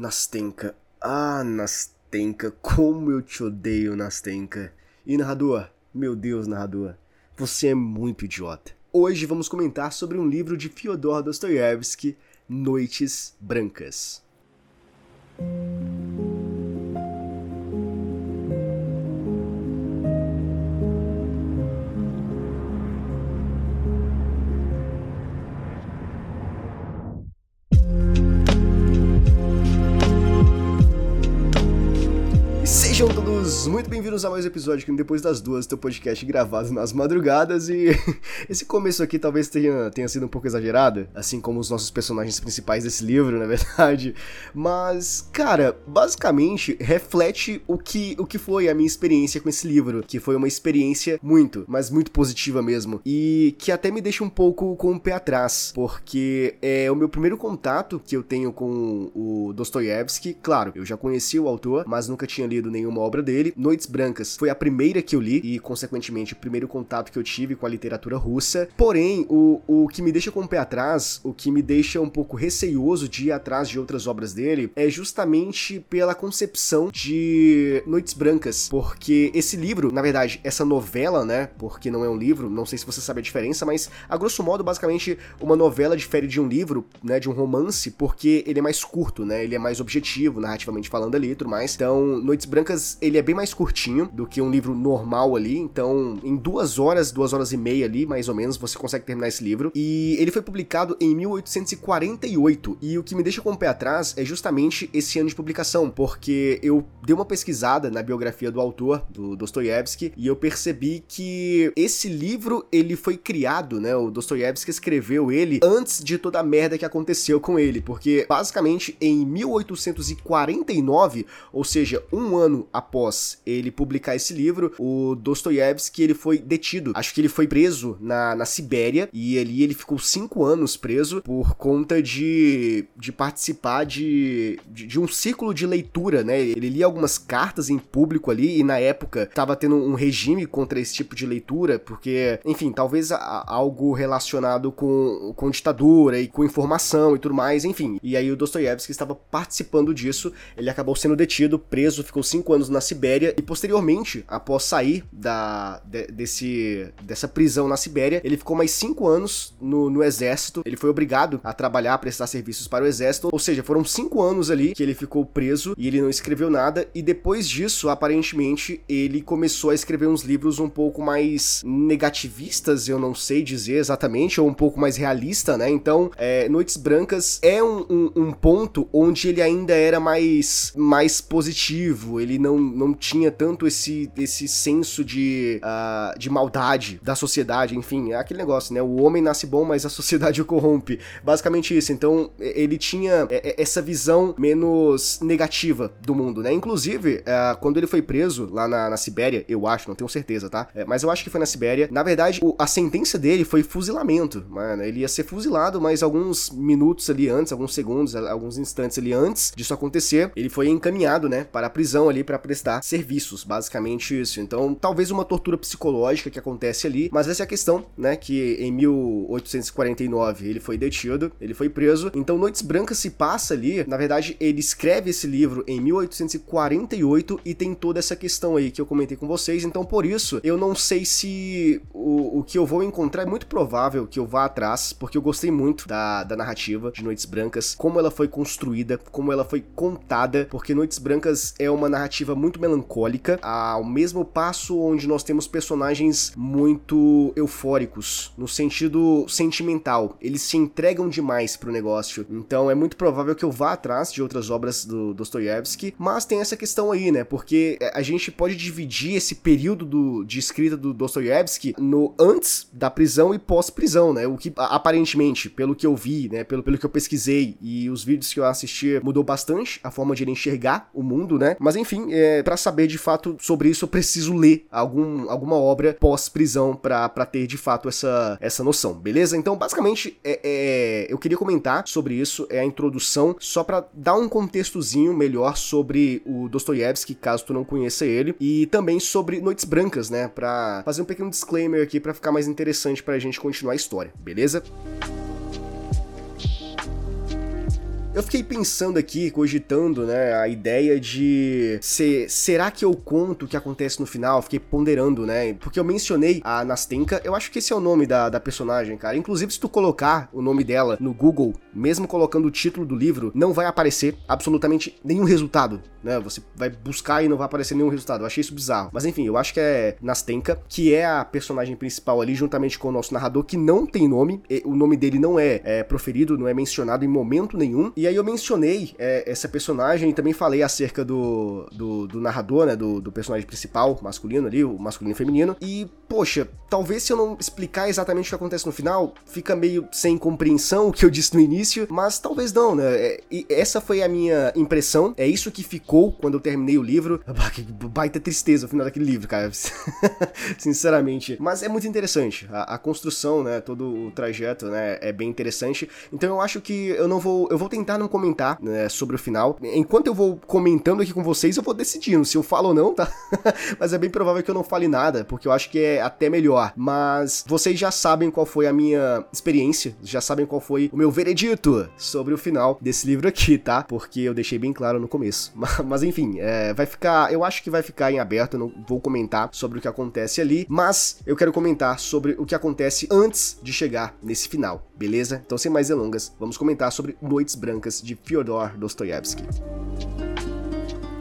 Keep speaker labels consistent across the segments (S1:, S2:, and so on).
S1: Nastenka. Ah, Nastenka, como eu te odeio, Nastenka. E narrador, meu Deus, narrador, você é muito idiota. Hoje vamos comentar sobre um livro de Fyodor Dostoiévski, Noites Brancas. Muito bem-vindos a mais um episódio aqui Depois das Duas, teu podcast gravado nas madrugadas. E esse começo aqui talvez tenha, tenha sido um pouco exagerado, assim como os nossos personagens principais desse livro, na verdade, mas, cara, basicamente reflete o que, o que foi a minha experiência com esse livro, que foi uma experiência muito, mas muito positiva mesmo, e que até me deixa um pouco com o pé atrás, porque é o meu primeiro contato que eu tenho com o Dostoiévski, claro, eu já conhecia o autor, mas nunca tinha lido nenhum nenhuma obra dele. Noites Brancas foi a primeira que eu li e, consequentemente, o primeiro contato que eu tive com a literatura russa. Porém, o, o que me deixa com o pé atrás, o que me deixa um pouco receioso de ir atrás de outras obras dele, é justamente pela concepção de Noites Brancas. Porque esse livro, na verdade, essa novela, né? Porque não é um livro, não sei se você sabe a diferença, mas a grosso modo, basicamente, uma novela difere de um livro, né? De um romance, porque ele é mais curto, né? Ele é mais objetivo, narrativamente falando ali e tudo mais. Então, Noites Brancas ele é bem mais curtinho do que um livro normal ali, então em duas horas, duas horas e meia ali, mais ou menos, você consegue terminar esse livro. E ele foi publicado em 1848, e o que me deixa com o pé atrás é justamente esse ano de publicação, porque eu dei uma pesquisada na biografia do autor, do Dostoiévski, e eu percebi que esse livro, ele foi criado, né, o Dostoiévski escreveu ele antes de toda a merda que aconteceu com ele, porque basicamente em 1849, ou seja, um ano após ele publicar esse livro, o Dostoiévski ele foi detido. Acho que ele foi preso na, na Sibéria e ali ele ficou cinco anos preso por conta de, de participar de, de, de um ciclo de leitura, né? Ele lia algumas cartas em público ali e na época estava tendo um regime contra esse tipo de leitura, porque, enfim, talvez a, algo relacionado com, com ditadura e com informação e tudo mais, enfim. E aí o Dostoiévski estava participando disso, ele acabou sendo detido, preso, ficou cinco anos anos na Sibéria e posteriormente, após sair da, de, desse, dessa prisão na Sibéria, ele ficou mais cinco anos no, no exército. Ele foi obrigado a trabalhar, a prestar serviços para o exército, ou seja, foram cinco anos ali que ele ficou preso e ele não escreveu nada. E depois disso, aparentemente, ele começou a escrever uns livros um pouco mais negativistas, eu não sei dizer exatamente, ou um pouco mais realista, né? Então, é, Noites Brancas é um, um, um ponto onde ele ainda era mais, mais positivo. Ele não não, não tinha tanto esse, esse senso de, uh, de maldade da sociedade, enfim, é aquele negócio, né? O homem nasce bom, mas a sociedade o corrompe. Basicamente isso. Então, ele tinha essa visão menos negativa do mundo, né? Inclusive, uh, quando ele foi preso lá na, na Sibéria, eu acho, não tenho certeza, tá? É, mas eu acho que foi na Sibéria. Na verdade, o, a sentença dele foi fuzilamento, mano. Ele ia ser fuzilado, mas alguns minutos ali antes, alguns segundos, alguns instantes ali antes disso acontecer, ele foi encaminhado, né, para a prisão ali para prestar serviços, basicamente isso. Então, talvez uma tortura psicológica que acontece ali, mas essa é a questão, né, que em 1849 ele foi detido, ele foi preso. Então, Noites Brancas se passa ali, na verdade, ele escreve esse livro em 1848 e tem toda essa questão aí que eu comentei com vocês. Então, por isso, eu não sei se o, o que eu vou encontrar é muito provável que eu vá atrás, porque eu gostei muito da, da narrativa de Noites Brancas, como ela foi construída, como ela foi contada, porque Noites Brancas é uma narrativa muito melancólica, ao mesmo passo onde nós temos personagens muito eufóricos, no sentido sentimental. Eles se entregam demais pro negócio. Então é muito provável que eu vá atrás de outras obras do Dostoiévski, mas tem essa questão aí, né? Porque a gente pode dividir esse período do, de escrita do Dostoiévski no antes da prisão e pós-prisão, né? O que aparentemente, pelo que eu vi, né, pelo, pelo que eu pesquisei e os vídeos que eu assisti, mudou bastante a forma de ele enxergar o mundo, né? Mas enfim, é, para saber de fato sobre isso, eu preciso ler algum, alguma obra pós-prisão para ter de fato essa, essa noção, beleza? Então, basicamente, é, é, eu queria comentar sobre isso, é a introdução, só para dar um contextozinho melhor sobre o Dostoiévski, caso tu não conheça ele, e também sobre Noites Brancas, né? Pra fazer um pequeno disclaimer aqui para ficar mais interessante pra gente continuar a história, beleza? Eu fiquei pensando aqui, cogitando, né, a ideia de ser, será que eu conto o que acontece no final? Fiquei ponderando, né? Porque eu mencionei a Nastenka, eu acho que esse é o nome da, da personagem, cara. Inclusive, se tu colocar o nome dela no Google, mesmo colocando o título do livro, não vai aparecer absolutamente nenhum resultado, né? Você vai buscar e não vai aparecer nenhum resultado. Eu achei isso bizarro. Mas enfim, eu acho que é Nastenka, que é a personagem principal ali, juntamente com o nosso narrador, que não tem nome. O nome dele não é, é proferido, não é mencionado em momento nenhum. E aí eu mencionei é, essa personagem e também falei acerca do, do, do narrador, né? Do, do, personagem principal, masculino ali, o masculino e feminino. E, poxa, talvez se eu não explicar exatamente o que acontece no final, fica meio sem compreensão o que eu disse no início, mas talvez não, né? É, e essa foi a minha impressão. É isso que ficou quando eu terminei o livro. Que baita tristeza o final daquele livro, cara. Sinceramente. Mas é muito interessante. A, a, construção, né? Todo o trajeto, né? É bem interessante. Então eu acho que eu não vou. Eu vou tentar não comentar né, sobre o final. Enquanto eu vou comentando aqui com vocês, eu vou decidindo se eu falo ou não, tá? Mas é bem provável que eu não fale nada, porque eu acho que é até melhor. Mas vocês já sabem qual foi a minha experiência, já sabem qual foi o meu veredito sobre o final desse livro aqui, tá? Porque eu deixei bem claro no começo. Mas enfim, é, vai ficar. Eu acho que vai ficar em aberto, eu não vou comentar sobre o que acontece ali, mas eu quero comentar sobre o que acontece antes de chegar nesse final, beleza? Então, sem mais delongas, vamos comentar sobre Noites Brancas de Fyodor Dostoevsky.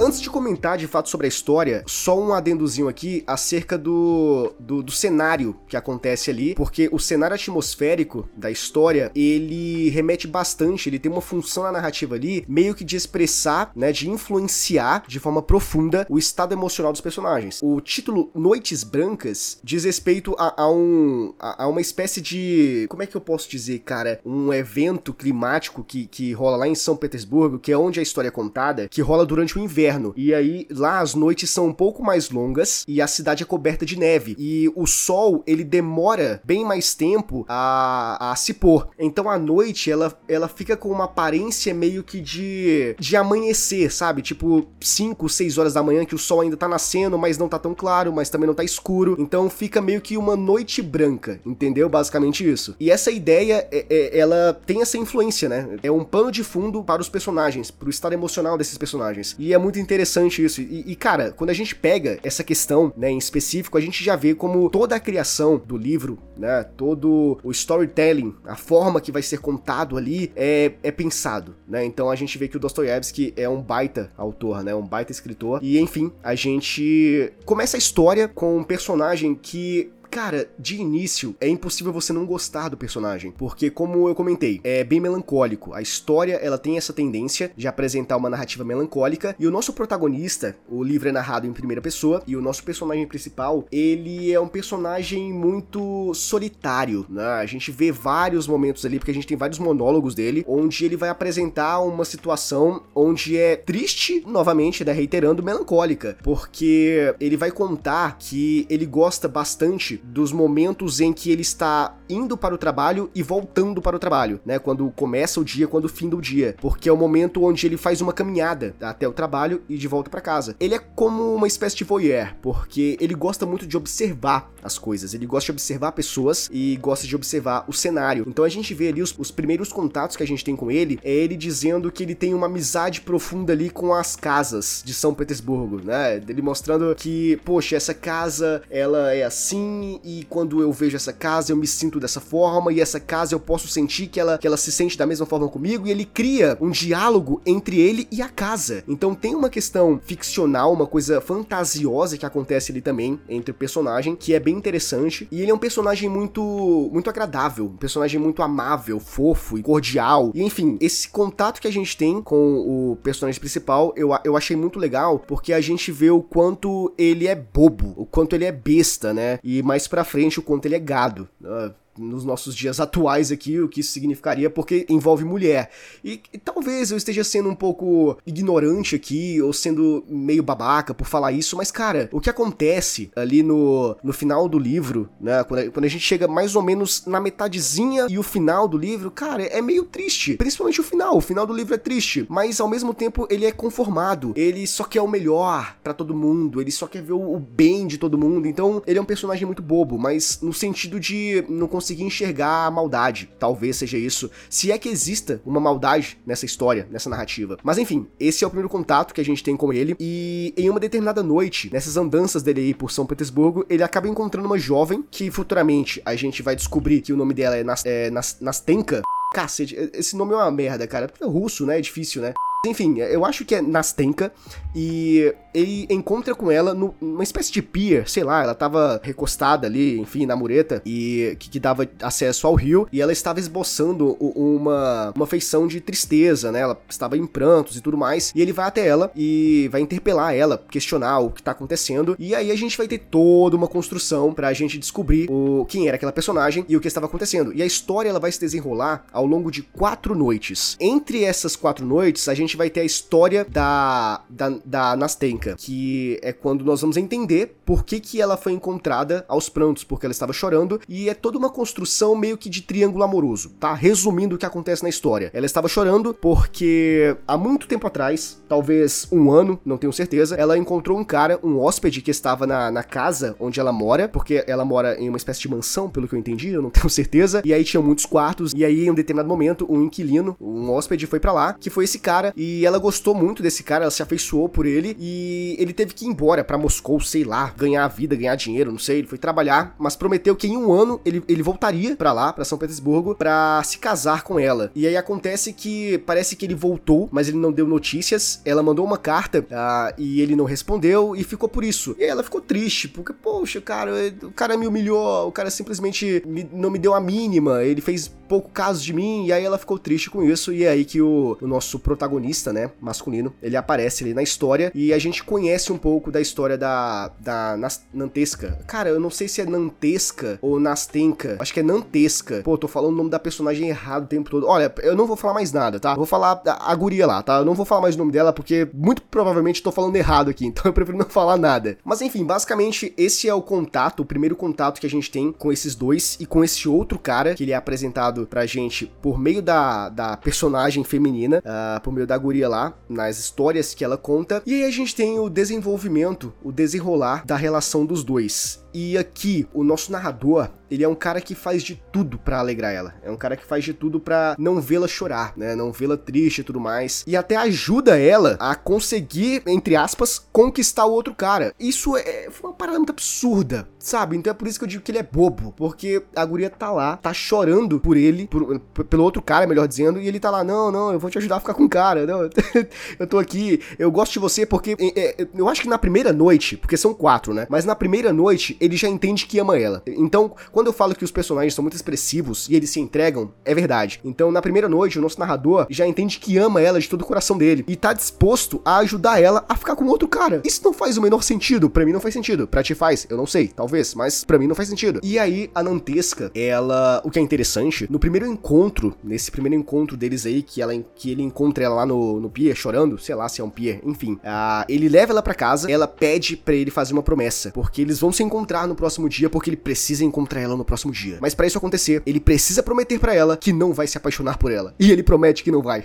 S1: Antes de comentar de fato sobre a história, só um adendozinho aqui acerca do, do, do, cenário que acontece ali, porque o cenário atmosférico da história, ele remete bastante, ele tem uma função na narrativa ali, meio que de expressar, né, de influenciar de forma profunda o estado emocional dos personagens. O título Noites Brancas diz respeito a, a um, a, a, uma espécie de, como é que eu posso dizer, cara, um evento climático que, que rola lá em São Petersburgo, que é onde a história é contada, que rola durante o inverno inverno. E aí lá as noites são um pouco mais longas e a cidade é coberta de neve. E o sol, ele demora bem mais tempo a, a se pôr. Então a noite, ela, ela fica com uma aparência meio que de, de amanhecer, sabe? Tipo 5, 6 horas da manhã que o sol ainda tá nascendo, mas não tá tão claro, mas também não tá escuro. Então fica meio que uma noite branca, entendeu? Basicamente isso. E essa ideia, é, é, ela tem essa influência, né? É um pano de fundo para os personagens, pro estado emocional desses personagens. E é muito muito interessante isso. E, e, cara, quando a gente pega essa questão, né, em específico, a gente já vê como toda a criação do livro, né, todo o storytelling, a forma que vai ser contado ali é, é pensado, né? Então a gente vê que o Dostoiévski é um baita autor, né, um baita escritor. E enfim, a gente começa a história com um personagem que Cara, de início, é impossível você não gostar do personagem, porque como eu comentei, é bem melancólico. A história, ela tem essa tendência de apresentar uma narrativa melancólica, e o nosso protagonista, o livro é narrado em primeira pessoa, e o nosso personagem principal, ele é um personagem muito solitário, né? A gente vê vários momentos ali, porque a gente tem vários monólogos dele, onde ele vai apresentar uma situação onde é triste, novamente, né, reiterando, melancólica, porque ele vai contar que ele gosta bastante dos momentos em que ele está indo para o trabalho e voltando para o trabalho, né? Quando começa o dia, quando finda o dia, porque é o momento onde ele faz uma caminhada até o trabalho e de volta para casa. Ele é como uma espécie de voyeur, porque ele gosta muito de observar as coisas, ele gosta de observar pessoas e gosta de observar o cenário. Então a gente vê ali os, os primeiros contatos que a gente tem com ele, é ele dizendo que ele tem uma amizade profunda ali com as casas de São Petersburgo, né? Ele mostrando que, poxa, essa casa, ela é assim, e quando eu vejo essa casa eu me sinto dessa forma e essa casa eu posso sentir que ela, que ela se sente da mesma forma comigo e ele cria um diálogo entre ele e a casa. Então tem uma questão ficcional, uma coisa fantasiosa que acontece ali também entre o personagem que é bem interessante e ele é um personagem muito muito agradável, um personagem muito amável, fofo e cordial. E enfim, esse contato que a gente tem com o personagem principal, eu, eu achei muito legal porque a gente vê o quanto ele é bobo, o quanto ele é besta, né? E mais mais pra frente o quanto ele é gado. Uh, nos nossos dias atuais aqui, o que isso significaria, porque envolve mulher. E, e, talvez eu esteja sendo um pouco ignorante aqui, ou sendo meio babaca por falar isso, mas cara, o que acontece ali no, no final do livro, né, quando a, quando a gente chega mais ou menos na metadezinha e o final do livro, cara, é meio triste. Principalmente o final, o final do livro é triste, mas ao mesmo tempo ele é conformado, ele só quer o melhor para todo mundo, ele só quer ver o, o bem de todo mundo, então ele é um personagem muito bobo, mas no sentido de não conseguir conseguir enxergar a maldade. Talvez seja isso. Se é que exista uma maldade nessa história, nessa narrativa. Mas enfim, esse é o primeiro contato que a gente tem com ele. E em uma determinada noite, nessas andanças dele aí por São Petersburgo, ele acaba encontrando uma jovem que futuramente a gente vai descobrir que o nome dela é, Nas, é Nas, Nastenka. Cacete, esse nome é uma merda, cara. É russo, né? É difícil, né? Enfim, eu acho que é Nastenka e ele encontra com ela numa espécie de pier, sei lá, ela tava recostada ali, enfim, na mureta e que, que dava acesso ao rio e ela estava esboçando uma, uma feição de tristeza, né? Ela estava em prantos e tudo mais e ele vai até ela e vai interpelar ela, questionar o que tá acontecendo e aí a gente vai ter toda uma construção pra gente descobrir o quem era aquela personagem e o que estava acontecendo. E a história ela vai se desenrolar ao longo de quatro noites. Entre essas quatro noites, a gente vai ter a história da, da, da Nastenka, que é quando nós vamos entender por que, que ela foi encontrada aos prantos, porque ela estava chorando, e é toda uma construção meio que de triângulo amoroso, tá? Resumindo o que acontece na história. Ela estava chorando porque há muito tempo atrás, talvez um ano, não tenho certeza, ela encontrou um cara, um hóspede que estava na, na casa onde ela mora, porque ela mora em uma espécie de mansão, pelo que eu entendi, eu não tenho certeza, e aí tinha muitos quartos, e aí em um determinado momento, um inquilino, um hóspede foi para lá, que foi esse cara, e ela gostou muito desse cara, ela se afeiçoou por ele, e ele teve que ir embora para Moscou, sei lá, ganhar vida, ganhar dinheiro, não sei, ele foi trabalhar, mas prometeu que em um ano ele, ele voltaria para lá, para São Petersburgo, para se casar com ela. E aí acontece que parece que ele voltou, mas ele não deu notícias, ela mandou uma carta uh, e ele não respondeu, e ficou por isso. E ela ficou triste, porque, poxa, cara, o cara me humilhou, o cara simplesmente me, não me deu a mínima, ele fez pouco caso de mim, e aí ela ficou triste com isso, e é aí que o, o nosso protagonista, né, masculino, ele aparece ali na história, e a gente conhece um pouco da história da, da Nantesca. Cara, eu não sei se é Nantesca ou Nastenka, acho que é Nantesca. Pô, tô falando o nome da personagem errado o tempo todo. Olha, eu não vou falar mais nada, tá? Vou falar a, a guria lá, tá? Eu não vou falar mais o nome dela, porque muito provavelmente tô falando errado aqui, então eu prefiro não falar nada. Mas enfim, basicamente, esse é o contato, o primeiro contato que a gente tem com esses dois e com esse outro cara, que ele é apresentado pra gente por meio da, da personagem feminina, uh, por meio da guria lá, nas histórias que ela conta. E aí a gente tem o desenvolvimento, o desenrolar da relação dos dois. E aqui, o nosso narrador, ele é um cara que faz de tudo para alegrar ela. É um cara que faz de tudo para não vê-la chorar, né? Não vê-la triste e tudo mais. E até ajuda ela a conseguir, entre aspas, conquistar o outro cara. Isso é uma parada muito absurda, sabe? Então é por isso que eu digo que ele é bobo. Porque a guria tá lá, tá chorando por ele, por, pelo outro cara, melhor dizendo, e ele tá lá, não, não, eu vou te ajudar a ficar com o cara. Não, eu tô aqui, eu gosto de você porque. É, é, eu acho que na primeira noite, porque são quatro, né? Mas na primeira noite, ele já entende que ama ela. Então, quando eu falo que os personagens são muito expressivos e eles se entregam, é verdade. Então, na primeira noite, o nosso narrador já entende que ama ela de todo o coração dele e tá disposto a ajudar ela a ficar com outro cara. Isso não faz o menor sentido. Para mim não faz sentido. Pra ti faz? Eu não sei, talvez, mas para mim não faz sentido. E aí, a Nantesca, ela, o que é interessante, no primeiro encontro, nesse primeiro encontro deles aí, que ela que ele encontra ela lá no, no pier chorando, sei lá se é um pier, enfim. Uh, ele leva ela para casa, ela pede para ele fazer uma promessa, porque eles vão se encontrar encontrar no próximo dia porque ele precisa encontrar ela no próximo dia. Mas para isso acontecer, ele precisa prometer para ela que não vai se apaixonar por ela. E ele promete que não vai.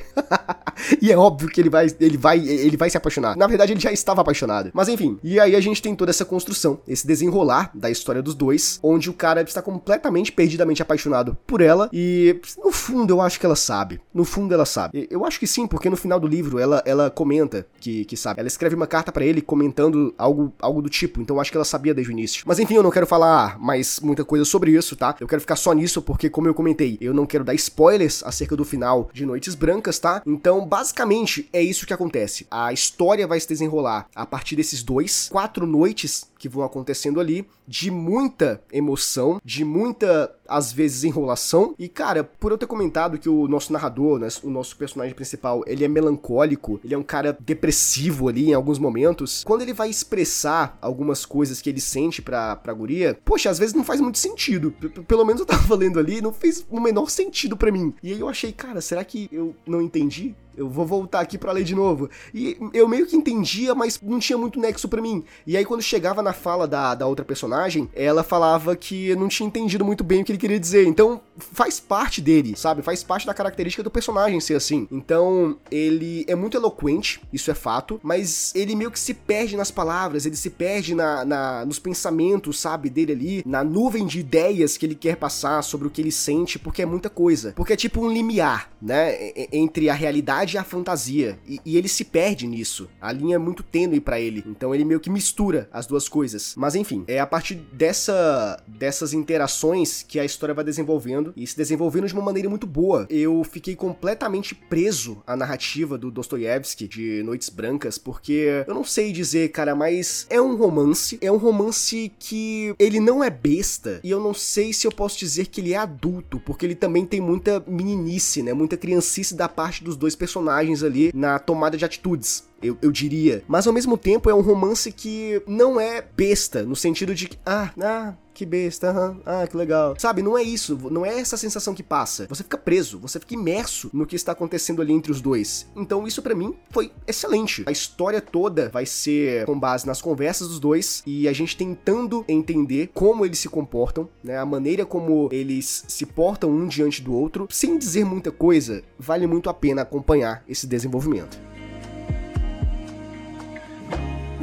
S1: e é óbvio que ele vai, ele vai, ele vai se apaixonar. Na verdade, ele já estava apaixonado. Mas enfim, e aí a gente tem toda essa construção, esse desenrolar da história dos dois, onde o cara está completamente perdidamente apaixonado por ela e no fundo eu acho que ela sabe. No fundo ela sabe. Eu acho que sim, porque no final do livro ela, ela comenta que, que sabe. Ela escreve uma carta para ele comentando algo, algo do tipo. Então eu acho que ela sabia desde o início. Mas enfim, eu não quero falar mais muita coisa sobre isso, tá? Eu quero ficar só nisso porque, como eu comentei, eu não quero dar spoilers acerca do final de Noites Brancas, tá? Então, basicamente, é isso que acontece. A história vai se desenrolar a partir desses dois, quatro noites que vão acontecendo ali, de muita emoção, de muita, às vezes, enrolação. E, cara, por eu ter comentado que o nosso narrador, né, o nosso personagem principal, ele é melancólico, ele é um cara depressivo ali em alguns momentos, quando ele vai expressar algumas coisas que ele sente pra, pra guria, poxa, às vezes não faz muito sentido. P Pelo menos eu tava lendo ali, não fez o menor sentido para mim. E aí eu achei, cara, será que eu não entendi? Eu vou voltar aqui para ler de novo. E eu meio que entendia, mas não tinha muito nexo para mim. E aí quando chegava na fala da, da outra personagem, ela falava que não tinha entendido muito bem o que ele queria dizer. Então faz parte dele, sabe? Faz parte da característica do personagem ser assim. Então, ele é muito eloquente, isso é fato, mas ele meio que se perde nas palavras, ele se perde na, na nos pensamentos, sabe, dele ali, na nuvem de ideias que ele quer passar sobre o que ele sente, porque é muita coisa. Porque é tipo um limiar, né? Entre a realidade e a fantasia. E, e ele se perde nisso. A linha é muito tênue para ele. Então ele meio que mistura as duas coisas. Mas enfim, é a partir dessa, dessas interações que a história vai desenvolvendo e se desenvolvendo de uma maneira muito boa. Eu fiquei completamente preso à narrativa do Dostoiévski de Noites Brancas, porque eu não sei dizer, cara, mas é um romance, é um romance que ele não é besta e eu não sei se eu posso dizer que ele é adulto, porque ele também tem muita meninice, né, muita criancice da parte dos dois personagens ali na tomada de atitudes eu, eu diria. Mas ao mesmo tempo é um romance que não é besta, no sentido de que, ah, ah, que besta, uhum. ah, que legal. Sabe, não é isso, não é essa sensação que passa. Você fica preso, você fica imerso no que está acontecendo ali entre os dois. Então isso para mim foi excelente. A história toda vai ser com base nas conversas dos dois e a gente tentando entender como eles se comportam, né, a maneira como eles se portam um diante do outro, sem dizer muita coisa, vale muito a pena acompanhar esse desenvolvimento.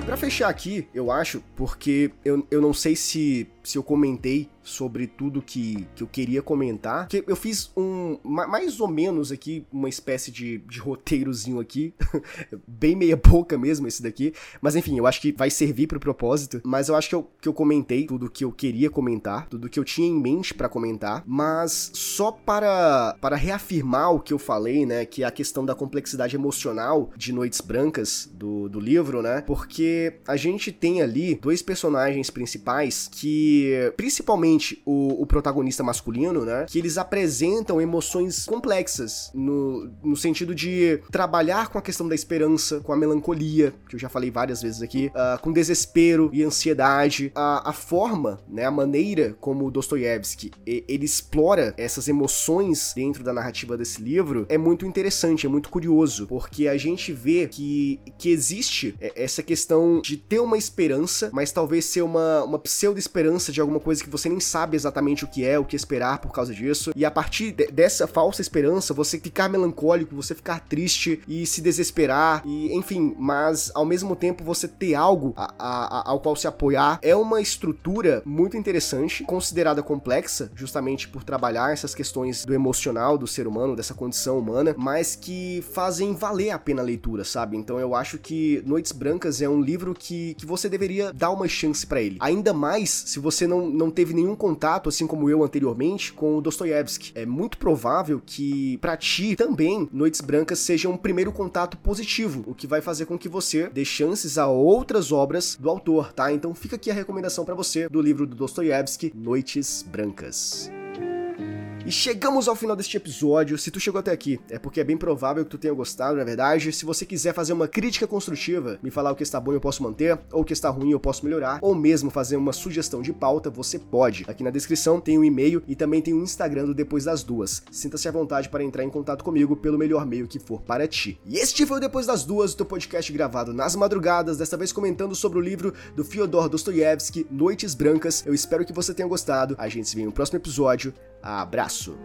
S1: E para fechar aqui, eu acho, porque eu, eu não sei se, se eu comentei sobre tudo que, que eu queria comentar. Que eu fiz um, mais ou menos aqui, uma espécie de, de roteirozinho aqui, bem meia boca mesmo esse daqui, mas enfim, eu acho que vai servir pro propósito, mas eu acho que eu, que eu comentei tudo que eu queria comentar, tudo que eu tinha em mente para comentar, mas só para, para reafirmar o que eu falei, né, que é a questão da complexidade emocional de Noites Brancas do, do livro, né, porque a gente tem ali dois personagens principais que, principalmente o, o, protagonista masculino, né? Que eles apresentam emoções complexas no, no sentido de trabalhar com a questão da esperança, com a melancolia, que eu já falei várias vezes aqui, uh, com desespero e ansiedade. A, a forma, né? A maneira como Dostoiévski ele explora essas emoções dentro da narrativa desse livro é muito interessante, é muito curioso, porque a gente vê que, que existe essa questão de ter uma esperança, mas talvez ser uma, uma pseudo-esperança de alguma coisa que você nem sabe exatamente o que é, o que esperar por causa disso. E a partir de, dessa falsa esperança, você ficar melancólico, você ficar triste e se desesperar, e enfim, mas ao mesmo tempo você ter algo a, a, a, ao qual se apoiar é uma estrutura muito interessante, considerada complexa, justamente por trabalhar essas questões do emocional do ser humano, dessa condição humana, mas que fazem valer a pena a leitura, sabe? Então eu acho que Noites Brancas é um livro que, que você deveria dar uma chance para ele. Ainda mais se você não, não teve nenhum nenhum contato, assim como eu anteriormente, com o Dostoiévski. É muito provável que para ti também Noites Brancas seja um primeiro contato positivo, o que vai fazer com que você dê chances a outras obras do autor, tá? Então fica aqui a recomendação para você do livro do Dostoiévski, Noites Brancas. E chegamos ao final deste episódio. Se tu chegou até aqui, é porque é bem provável que tu tenha gostado, na verdade. Se você quiser fazer uma crítica construtiva, me falar o que está bom eu posso manter, ou o que está ruim eu posso melhorar, ou mesmo fazer uma sugestão de pauta, você pode. Aqui na descrição tem o um e-mail e também tem o um Instagram do Depois das Duas. Sinta-se à vontade para entrar em contato comigo pelo melhor meio que for para ti. E este foi o Depois das Duas, o teu podcast gravado nas madrugadas, desta vez comentando sobre o livro do Fyodor Dostoiévski, Noites Brancas. Eu espero que você tenha gostado. A gente se vê no próximo episódio abraço.